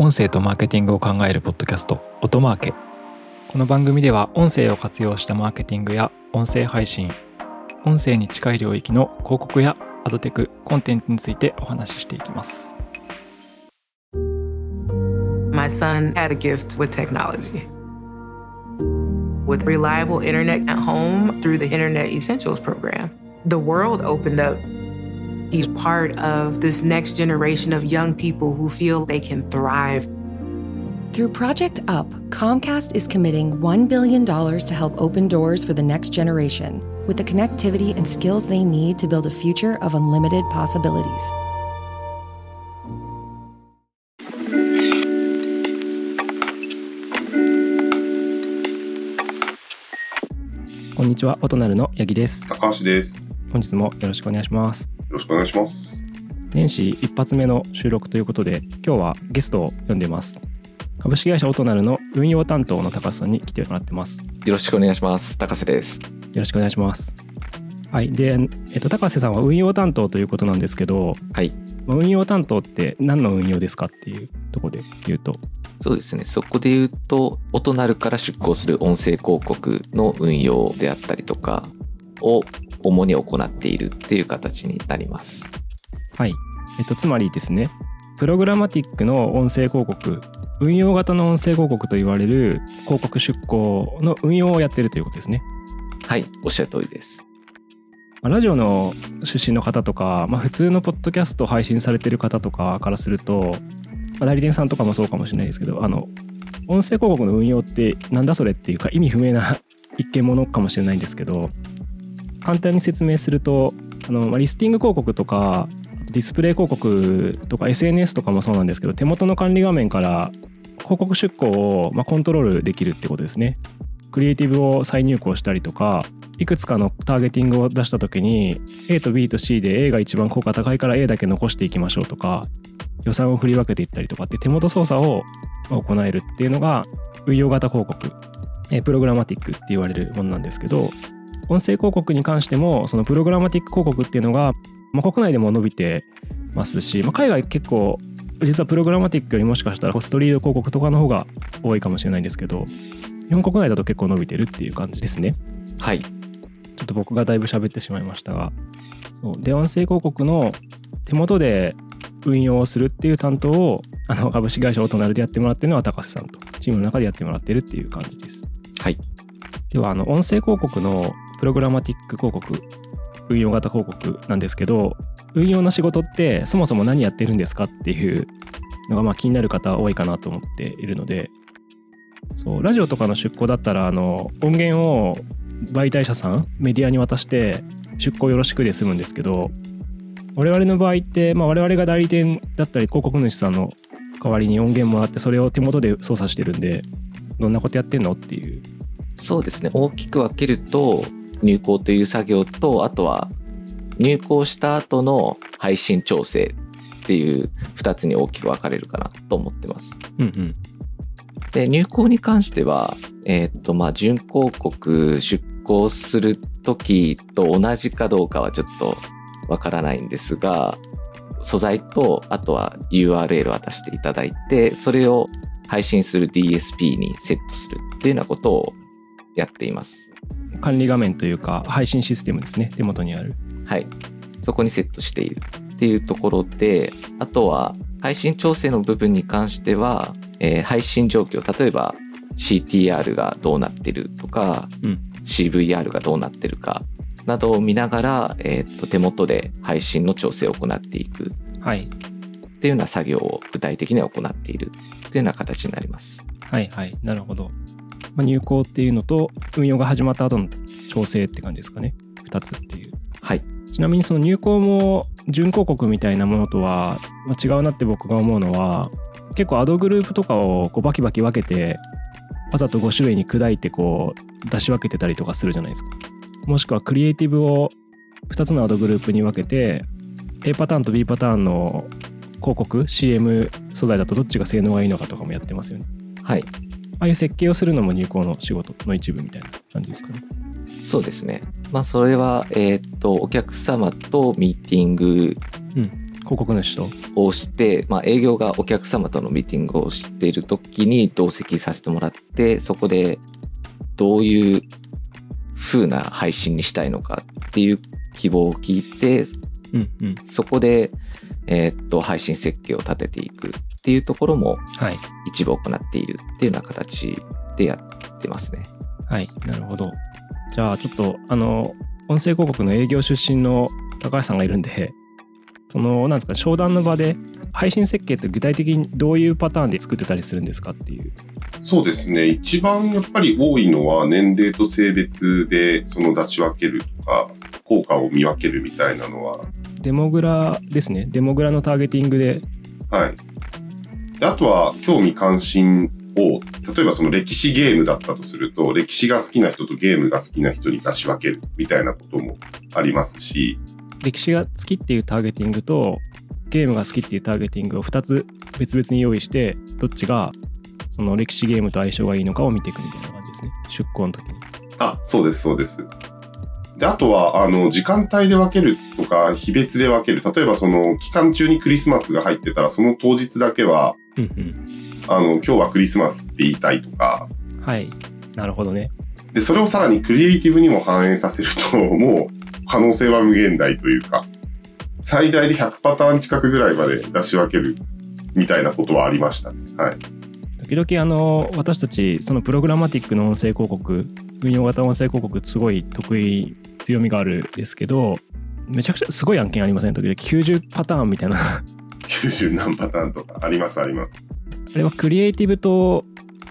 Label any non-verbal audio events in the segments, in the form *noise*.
音声とマーケティングを考えるポッドキャスト音マーケこの番組では音声を活用したマーケティングや音声配信音声に近い領域の広告やアドテクコンテンツについてお話ししていきます My son had a gift with technology. With reliable internet at home through the Internet Essentials program, the world opened up. He's part of this next generation of young people who feel they can thrive. Through Project UP, Comcast is committing $1 billion to help open doors for the next generation with the connectivity and skills they need to build a future of unlimited possibilities. こんにちは音なるの八木です高橋です。よ本日もよろしくお願いします ろしくお願いします。年始一発目の収録ということで今日はゲストを呼んでます株式会社音なるの運用担当の高須さんに来てもらってますよよろしくお願いします。高瀬です。ろしくお願いしますはいで、えっと、高瀬さんは運用担当ということなんですけどはい。まあ運用担当って何の運用ですかっていうところで言うとそうですね。そこで言うと、音なるから出向する音声広告の運用であったりとかを主に行っているっていう形になります。はい、えっと、つまりですねプログラマティックの音声広告運用型の音声広告と言われる広告出稿の運用をやってるということですねはい。おっしゃる通りです。まあラジオの出身の方とか、まあ、普通のポッドキャストを配信されてる方とかからすると、まあ、代理店さんとかもそうかもしれないですけどあの音声広告の運用ってなんだそれっていうか意味不明な *laughs* 一見ものかもしれないんですけど簡単に説明するとあの、まリスティング広告とかディスプレイ広告とか SNS とかもそうなんですけど手元の管理画面から広告出稿をまあコントロールできるってことですね。クリエイティブを再入稿したりとかいくつかのターゲティングを出した時に A と B と C で A が一番効果高いから A だけ残していきましょうとか予算を振り分けていったりとかって手元操作を行えるっていうのが運用型広告プログラマティックって言われるものなんですけど音声広告に関してもそのプログラマティック広告っていうのが、まあ、国内でも伸びてますし、まあ、海外結構実はプログラマティックよりもしかしたらホストリード広告とかの方が多いかもしれないんですけど日本国内だと結構伸びてるっていう感じですね。はい。ちょっと僕がだいぶ喋ってしまいましたが、そうで音声広告の手元で運用をするっていう担当をあの株式会社オトナルでやってもらってるのは高瀬さんとチームの中でやってもらってるっていう感じです。はい。ではあの音声広告のプログラマティック広告運用型広告なんですけど運用の仕事ってそもそも何やってるんですかっていうのがまあ気になる方多いかなと思っているのでそうラジオとかの出向だったらあの音源を媒体者さんメディアに渡して出向よろしくで済むんですけど我々の場合って、まあ、我々が代理店だったり広告主さんの代わりに音源もらってそれを手元で操作してるんでどんなことやってんのっていうそうですね。大きく分けると、入稿という作業と、あとは入稿した後の配信調整っていう2つに大きく分かれるかなと思ってます。うんうんで入稿に関しては、えーっとまあ、準広告出稿する時と同じかどうかはちょっとわからないんですが素材とあとは URL を渡していただいてそれを配信する DSP にセットするっていうようなことをやっています。管理画面というか配信システムですね。手元にある。はい。そこにセットしているっていうところで、あとは配信調整の部分に関しては、えー配信状況、例えば CTR がどうなってるとか、うん。CVR がどうなってるかなどを見ながら、えーっと手元で配信の調整を行っていく。はい。っていうような作業を具体的には行っているっていうような形になります。はいはい。なるほど、まあ、入稿っていうのと運用が始まった後の調整って感じですかね2つっていうはい。ちなみにその入稿も準広告みたいなものとはまあ違うなって僕が思うのは結構アドグループとかをこうバキバキ分けてわざと5種類に砕いてこう出し分けてたりとかするじゃないですかもしくはクリエイティブを2つのアドグループに分けて A パターンと B パターンの広告 CM 素材だとどっちが性能がいいのかとかもやってますよねはい。ああいう設計をするのも入稿の仕事の一部みたいな感じですかね。そうですね。まあ、それは、えーっと、お客様とミーティング広告主と。をして、まあ、営業がお客様とのミーティングをしている時に同席させてもらってそこでどういう風な配信にしたいのかっていう希望を聞いてうんうん。そこで、えーっと配信設計を立てていく。っていうところもはい一部行っているっていうような形でやってますね。はいなるほどじゃあちょっとあの音声広告の営業出身の高橋さんがいるんでそのなんですか商談の場で配信設計って具体的にどういうパターンで作ってたりするんですかっていうそうですね。一番やっぱり多いのは年齢と性別でその出し分けるとか、効果を見分けるみたいなのは、デモグラですねデモグラのターゲティングではい。であとは興味関心を、例えばその歴史ゲームだったとすると、歴史が好きな人とゲームが好きな人に出し分けるみたいなこともありますし、歴史が好きっていうターゲティングとゲームが好きっていうターゲティングを2つ別々に用意してどっちがその歴史ゲームと相性がいいのかを見ていくみたいな感じですね。出向の時に。あ、そうです、そうです。で、あとは、あの、時間帯で分けるとか、日別で分ける。例えば、その、期間中にクリスマスが入ってたら、その当日だけは、うんうんあの、今日はクリスマスって言いたいとか、はいなるほどねで、それをさらにクリエイティブにも反映させると、*laughs* もう可能性は無限大というか、最大で100パターン近くぐらいまで出し分けるみたいなことはありましたね。はい。時々あの私たちそのプログラマティックの音声広告運用型音声広告すごい得意強みがあるんですけどめちゃくちゃすごい案件ありません？時々90パターンみたいな。あ90何パターンとかありますあります。れはクリエイティブと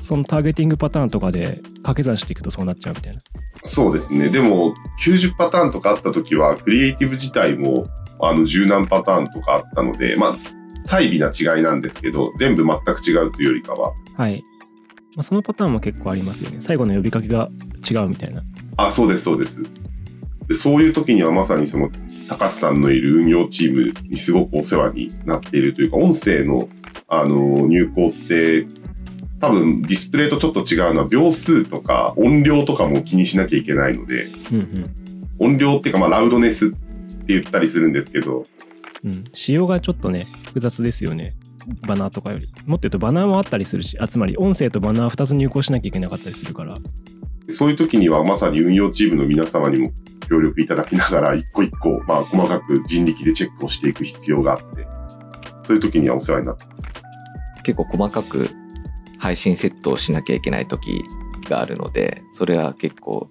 そのターゲティングパターンとかで掛け算していくとそうなっちゃうみたいな。そうですね。でも、90パターンとかあった時は、クリエイティブ自体も、あの、十何パターンとかあったので、まあ、細微な違いなんですけど、全部全く違うというよりかは、はい、まあ、そのパターンも結構ありますよね。最後の呼びかけが違うみたいな。あ、そうです、そうです。でそういう時にはまさにその、高橋さんのいる運用チームにすごくお世話になっているというか、音声の、あの、入稿って、多分ディスプレイとちょっと違うのは秒数とか音量とかも気にしなきゃいけないので、うんうん。音量っていうかまあラウドネスって言ったりするんですけど、うん、仕様がちょっとね複雑ですよね。バナーとかより。もっと言うとバナーもあったりするしあつまり音声とバナー2つ入稿しなきゃいけなかったりするから。そういう時にはまさに運用チームの皆様にも協力いただきながら、一個一個、まあ細かく人力でチェックをしていく必要があって、そういう時にはお世話になってます。結構細かく配信セットをしなきゃいけない時があるのでそれは結構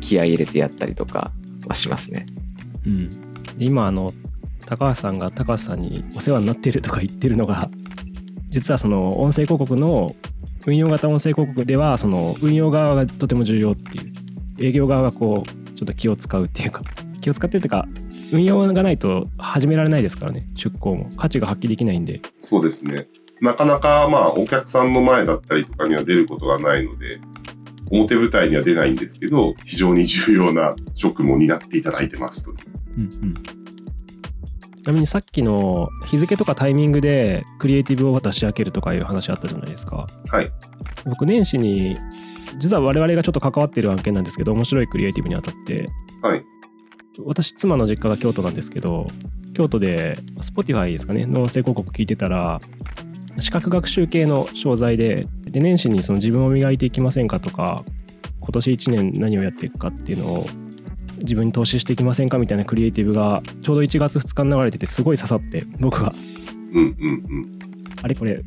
気合い入れてやったりとかはしますね。うん、で今あの高橋さんが高橋さんにお世話になってるとか言ってるのが実はその音声広告の運用型音声広告ではその運用側がとても重要っていう営業側がこうちょっと気を使うっていうか気を使ってるっていうか運用がないと始められないですからね出向も価値が発揮できないんでそうですね。なかなかまあお客さんの前だったりとかには出ることがないので、表舞台には出ないんですけど、非常に重要な職務を担っていただいてますと。うんうんちなみにさっきの日付とかタイミングでクリエイティブを出し分けるとかいう話あったじゃないですか。はい。僕年始に実は我々がちょっと関わっている案件なんですけど面白いクリエイティブにあたってはい。私妻の実家が京都なんですけど京都で Spotify ですかねの音声広告聞いてたら視覚学習系の商材でで年始にその自分を磨いていきませんかとか今年1年何をやっていくかっていうのを自分に投資していきませんかみたいなクリエイティブがちょうど1月2日に流れててすごい刺さって僕はうんうんうん。あれこれ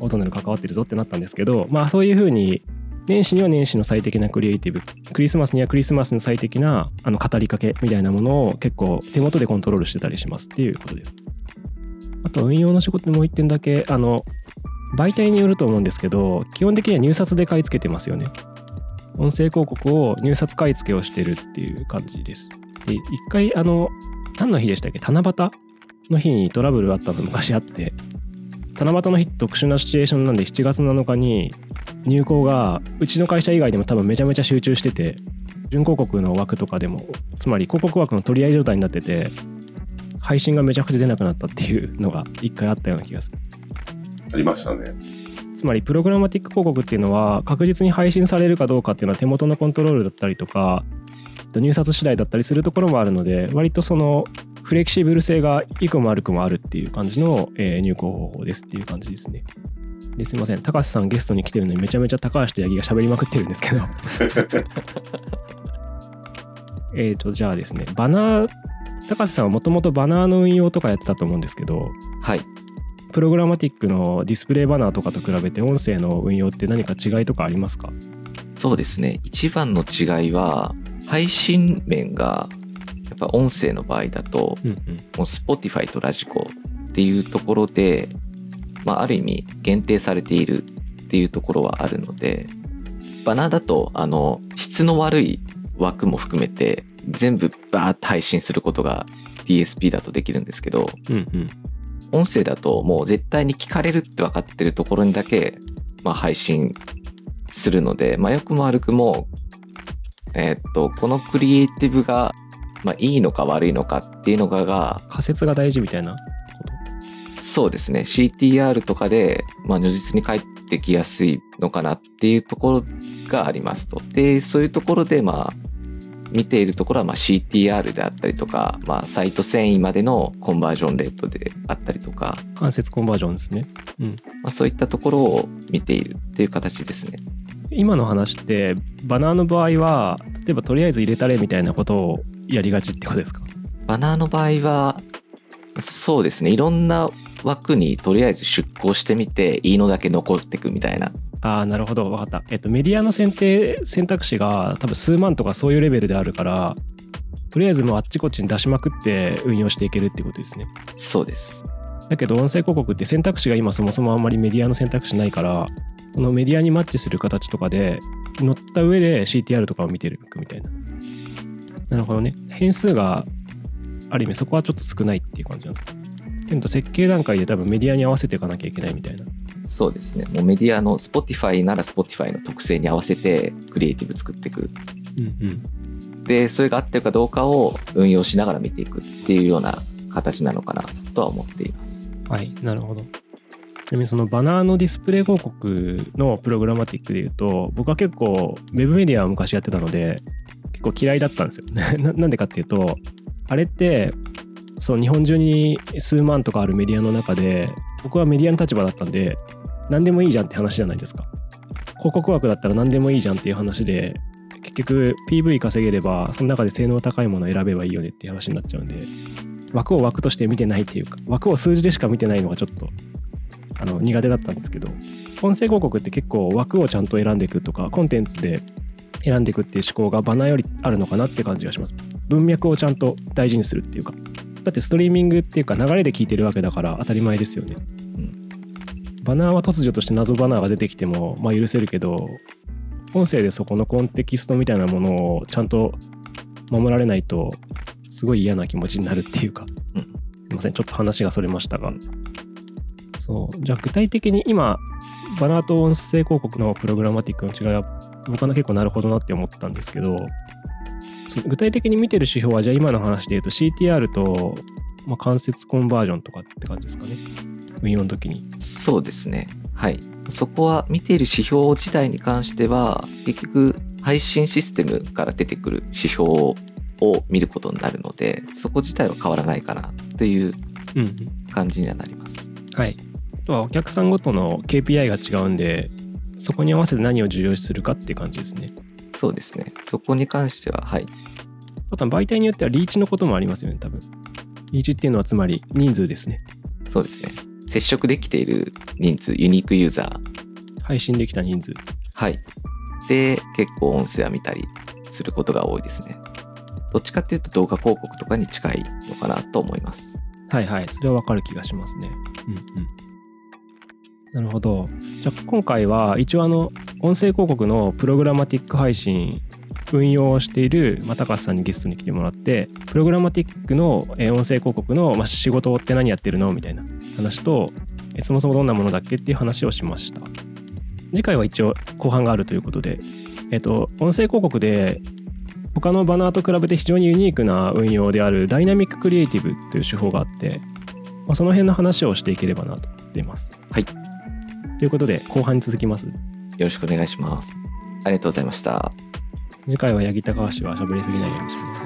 オートネル関わってるぞってなったんですけどまあそういうふうに年始には年始の最適なクリエイティブクリスマスにはクリスマスの最適なあの語りかけみたいなものを結構手元でコントロールしてたりしますっていうことです。あと運用の仕事でもう一点だけあの媒体によると思うんですけど基本的には入札で買い付けてますよね音声広告を入札買い付けをしてるっていう感じです。で一回あの何の日でしたっけ？七夕の日にトラブルあったの昔あって七夕の日特殊なシチュエーションなんで7月7日に入稿がうちの会社以外でも多分めちゃめちゃ集中してて準広告の枠とかでもつまり広告枠の取り合い状態になってて配信がめちゃくちゃ出なくなったっていうのが一回あったような気がする。ありましたね。つまりプログラマティック広告っていうのは確実に配信されるかどうかっていうのは手元のコントロールだったりとか入札次第だったりするところもあるので割とそのフレキシブル性がいくも悪くもあるっていう感じの、え入稿方法ですっていう感じですね。ですいません、高橋さんゲストに来てるのにめちゃめちゃ高橋と八木が喋りまくってるんですけど。*laughs* えっと、じゃあですね、バナー、高橋さんはもともとバナーの運用とかやってたと思うんですけど、はい。プログラマティックのディスプレイバナーとかと比べて音声の運用って何か違いとかありますか？そうですね。一番の違いは、配信面が、やっぱ音声の場合だと、うんうん。もう Spotify とラジコっていうところで、まあ、ある意味限定されているっていうところはあるので、バナーだと、あの、質の悪い枠も含めて、全部バーッと配信することが DSP だとできるんですけど、うんうん。音声だともう絶対に聞かれるって分かってるところにだけ、まあ、配信するので、まあ、良くも悪くも、えーっと、このクリエイティブが、まあ、いいのか悪いのかっていうのがが、仮説が大事みたいなこそうですね。CTR とかで、まあ、如実に返ってきやすいのかなっていうところがありますと。で、そういうところで、まあ、見ているところは、まあ、CTR であったりとか、まあ、サイト遷移までのコンバージョンレートであったりとか、と間接コンバージョンですね。うん。まあ、そういったところを見ているっていう形ですね。今の話ってバナーの場合は例えばとりあえず入れたれみたいなことをやりがちってことですか？バナーの場合は、そうですね。いろんな枠にとりあえず出向してみて、いいのだけ残っていくみたいな。ああなるほど。分かった、えっと、メディアの選定選択肢が多分数万とかそういうレベルであるからとりあえずもうあっちこっちに出しまくって運用していけるってことですね。そうです。だけど音声広告って選択肢が今そもそもあんまりメディアの選択肢ないからそのメディアにマッチする形とかで乗った上で CTR とかを見てるみたいな。なるほどね。変数がある意味そこはちょっと少ないっていう感じなんです。かけど設計段階で多分メディアに合わせていかなきゃいけないみたいなそうですね。もうメディアの Spotify なら Spotify の特性に合わせてクリエイティブ作っていく。うんうんで、それが合ってるかどうかを運用しながら見ていくっていうような形なのかなとは思っています。はい、なるほど。ちなみにそのバナーのディスプレイ広告のプログラマティックで言うと、僕は結構ウェブメディアを昔やってたので、結構嫌いだったんですよ。*laughs* ななんでかっていうと、あれって、その日本中に数万とかあるメディアの中で、僕はメディアの立場だったんで、何でもいいじゃんって話じゃないですか。広告枠だったら何でもいいじゃんっていう話で、結局 PV 稼げれば、その中で性能高いものを選べばいいよねっていう話になっちゃうんで、枠を枠として見てないっていうか枠を数字でしか見てないのがちょっとあの苦手だったんですけど音声広告って結構枠をちゃんと選んでいくとかコンテンツで選んでいくっていう思考がバナーよりあるのかなって感じがします文脈をちゃんと大事にするっていうかだってストリーミングっていうか流れで聞いてるわけだから当たり前ですよね、うん。バナーは突如として謎バナーが出てきてもまあ許せるけど音声でそこのコンテキストみたいなものをちゃんと守られないとすごい嫌な気持ちになるっていうか、うん。すいませんちょっと話がそれましたが、うん。そう。じゃあ具体的に今バナーと音声広告のプログラマティックの違いは僕は結構なるほどなって思ったんですけど具体的に見てる指標はじゃあ今の話で言うと CTR と、まあ、間接コンバージョンとかって感じですかね運用の時にそうですね。はい。そこは見ている指標自体に関しては、結局配信システムから出てくる指標を見ることになるので、そこ自体は変わらないかなといううんうん感じにはなります。はい。あとはお客さんごとの KPI が違うんで、そこに合わせて何を重要視するかっていう感じですね。そうですね。そこに関しては、はい。あとは媒体によってはリーチのこともありますよね、多分。リーチっていうのはつまり人数ですね。そうですね。接触できている人数、ユニークユーザー。配信できた人数。はい。で、結構音声は見たりすることが多いですね。どっちかっていうと動画広告とかに近いのかなと思います。はいはい。それはわかる気がしますね。うんうん。なるほど。じゃあ今回は一応あの音声広告のプログラマティック配信運用をしている、まあ、高橋さんにゲストに来てもらってプログラマティックのえ音声広告の、まあ、仕事って何やってるのみたいな話とえそもそもどんなものだっけっていう話をしました次回は一応後半があるということで、えっと音声広告で他のバナーと比べて非常にユニークな運用であるダイナミッククリエイティブという手法があって、まあ、その辺の話をしていければなと思っています。はい。ということで後半に続きます。よろしくお願いします。ありがとうございました。次回は八木高橋は喋りすぎないようにします。